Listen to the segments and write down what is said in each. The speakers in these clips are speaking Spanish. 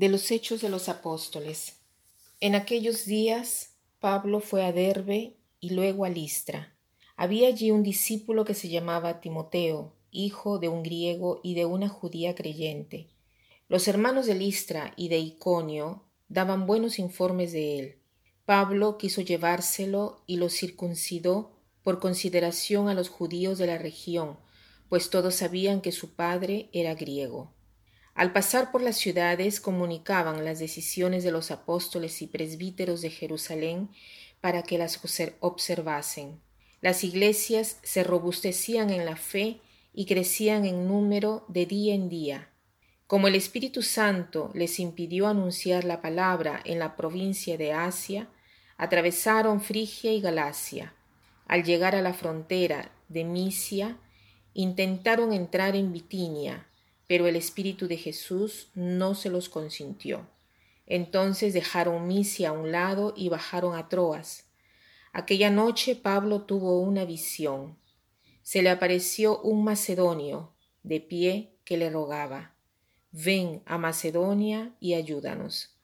De los Hechos de los Apóstoles. En aquellos días Pablo fue a Derbe y luego a Listra. Había allí un discípulo que se llamaba Timoteo, hijo de un griego y de una judía creyente. Los hermanos de Listra y de Iconio daban buenos informes de él. Pablo quiso llevárselo y lo circuncidó por consideración a los judíos de la región, pues todos sabían que su padre era griego. Al pasar por las ciudades comunicaban las decisiones de los apóstoles y presbíteros de Jerusalén para que las observasen. Las iglesias se robustecían en la fe y crecían en número de día en día. Como el Espíritu Santo les impidió anunciar la palabra en la provincia de Asia, atravesaron Frigia y Galacia. Al llegar a la frontera de Misia, Intentaron entrar en Bitinia, pero el Espíritu de Jesús no se los consintió. Entonces dejaron Misia a un lado y bajaron a Troas. Aquella noche Pablo tuvo una visión. Se le apareció un macedonio, de pie, que le rogaba, Ven a Macedonia y ayúdanos.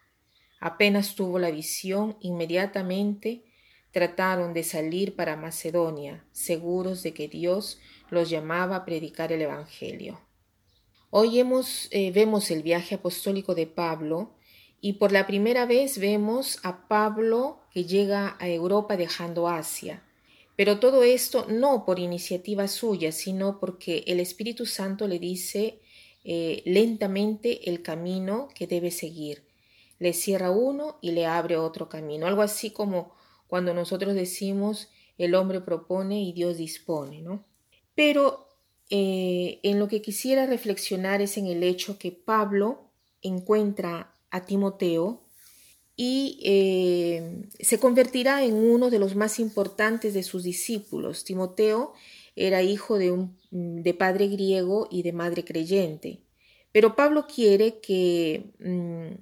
Apenas tuvo la visión, inmediatamente trataron de salir para Macedonia, seguros de que Dios los llamaba a predicar el Evangelio. Hoy eh, vemos el viaje apostólico de Pablo y por la primera vez vemos a Pablo que llega a Europa dejando Asia. Pero todo esto no por iniciativa suya, sino porque el Espíritu Santo le dice eh, lentamente el camino que debe seguir. Le cierra uno y le abre otro camino. Algo así como cuando nosotros decimos el hombre propone y Dios dispone, ¿no? Pero eh, en lo que quisiera reflexionar es en el hecho que Pablo encuentra a Timoteo y eh, se convertirá en uno de los más importantes de sus discípulos. Timoteo era hijo de, un, de padre griego y de madre creyente. Pero Pablo quiere que mm,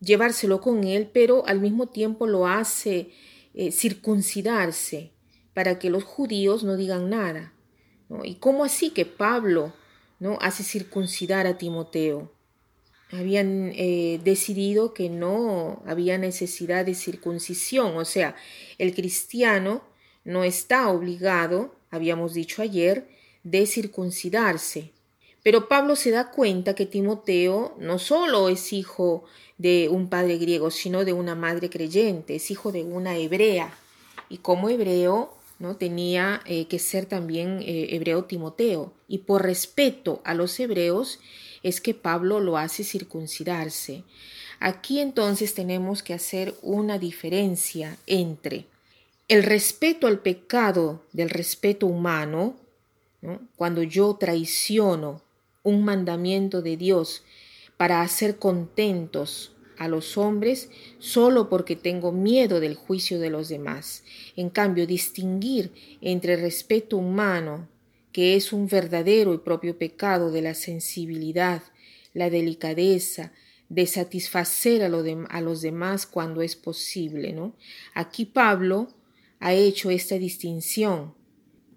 llevárselo con él, pero al mismo tiempo lo hace eh, circuncidarse para que los judíos no digan nada. ¿Y cómo así que Pablo ¿no? hace circuncidar a Timoteo? Habían eh, decidido que no había necesidad de circuncisión, o sea, el cristiano no está obligado, habíamos dicho ayer, de circuncidarse. Pero Pablo se da cuenta que Timoteo no solo es hijo de un padre griego, sino de una madre creyente, es hijo de una hebrea. Y como hebreo Tenía eh, que ser también eh, hebreo Timoteo. Y por respeto a los hebreos es que Pablo lo hace circuncidarse. Aquí entonces tenemos que hacer una diferencia entre el respeto al pecado del respeto humano, cuando yo traiciono un mandamiento de Dios para hacer contentos a los hombres solo porque tengo miedo del juicio de los demás. En cambio, distinguir entre respeto humano, que es un verdadero y propio pecado de la sensibilidad, la delicadeza, de satisfacer a, a los demás cuando es posible, ¿no? Aquí Pablo ha hecho esta distinción.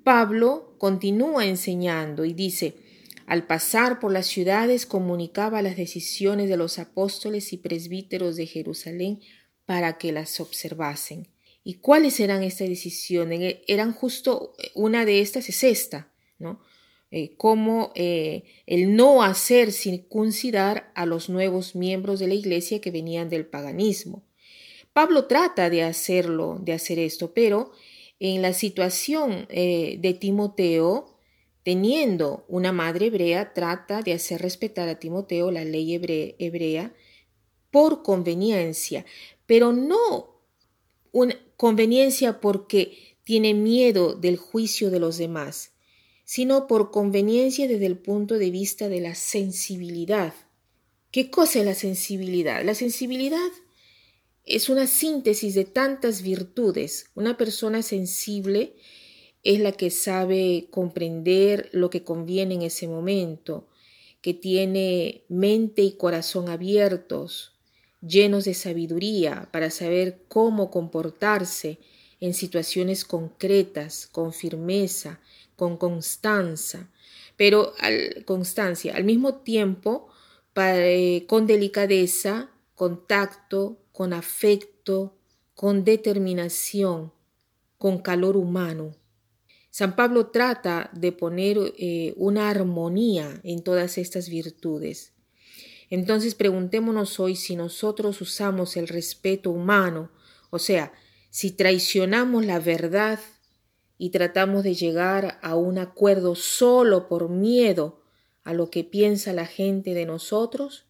Pablo continúa enseñando y dice, al pasar por las ciudades comunicaba las decisiones de los apóstoles y presbíteros de Jerusalén para que las observasen. ¿Y cuáles eran estas decisiones? E, eran justo eh, una de estas es esta, ¿no? Eh, como eh, el no hacer circuncidar a los nuevos miembros de la iglesia que venían del paganismo. Pablo trata de hacerlo, de hacer esto, pero en la situación de Timoteo, Teniendo una madre hebrea, trata de hacer respetar a Timoteo la ley hebrea por conveniencia, pero no una conveniencia porque tiene miedo del juicio de los demás, sino por conveniencia desde el punto de vista de la sensibilidad. ¿Qué cosa es la sensibilidad? La sensibilidad es una síntesis de tantas virtudes. Una persona sensible es la que sabe comprender lo que conviene en ese momento, que tiene mente y corazón abiertos, llenos de sabiduría para saber cómo comportarse en situaciones concretas, con firmeza, con constancia, pero al, constancia, al mismo tiempo eh, con delicadeza, con tacto, con afecto, con determinación, con calor humano. San Pablo trata de poner eh, una armonía en todas estas virtudes. Entonces preguntémonos hoy si nosotros usamos el respeto humano, o sea, si traicionamos la verdad y tratamos de llegar a un acuerdo solo por miedo a lo que piensa la gente de nosotros,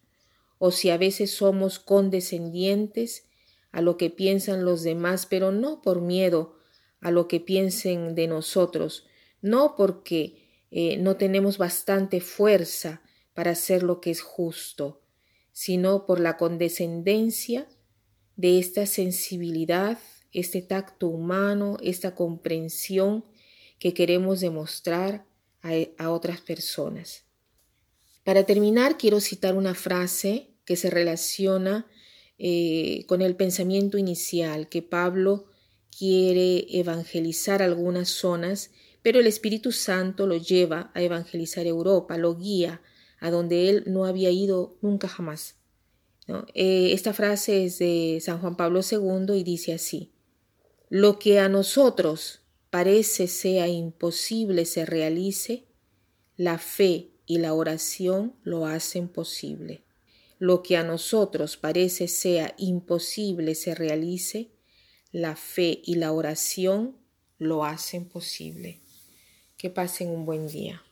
o si a veces somos condescendientes a lo que piensan los demás, pero no por miedo a lo que piensen de nosotros, no porque eh, no tenemos bastante fuerza para hacer lo que es justo, sino por la condescendencia de esta sensibilidad, este tacto humano, esta comprensión que queremos demostrar a, otras personas. Para terminar, quiero citar una frase que se relaciona eh, con el pensamiento inicial, que Pablo quiere evangelizar algunas zonas, pero el Espíritu Santo lo lleva a evangelizar Europa, lo guía a donde él no había ido nunca jamás. Eh, esta frase es de San Juan Pablo II y dice así, lo que a nosotros parece sea imposible se realice, la fe y la oración lo hacen posible. Lo que a nosotros parece sea imposible se realice, la fe y la oración lo hacen posible. Que pasen un buen día.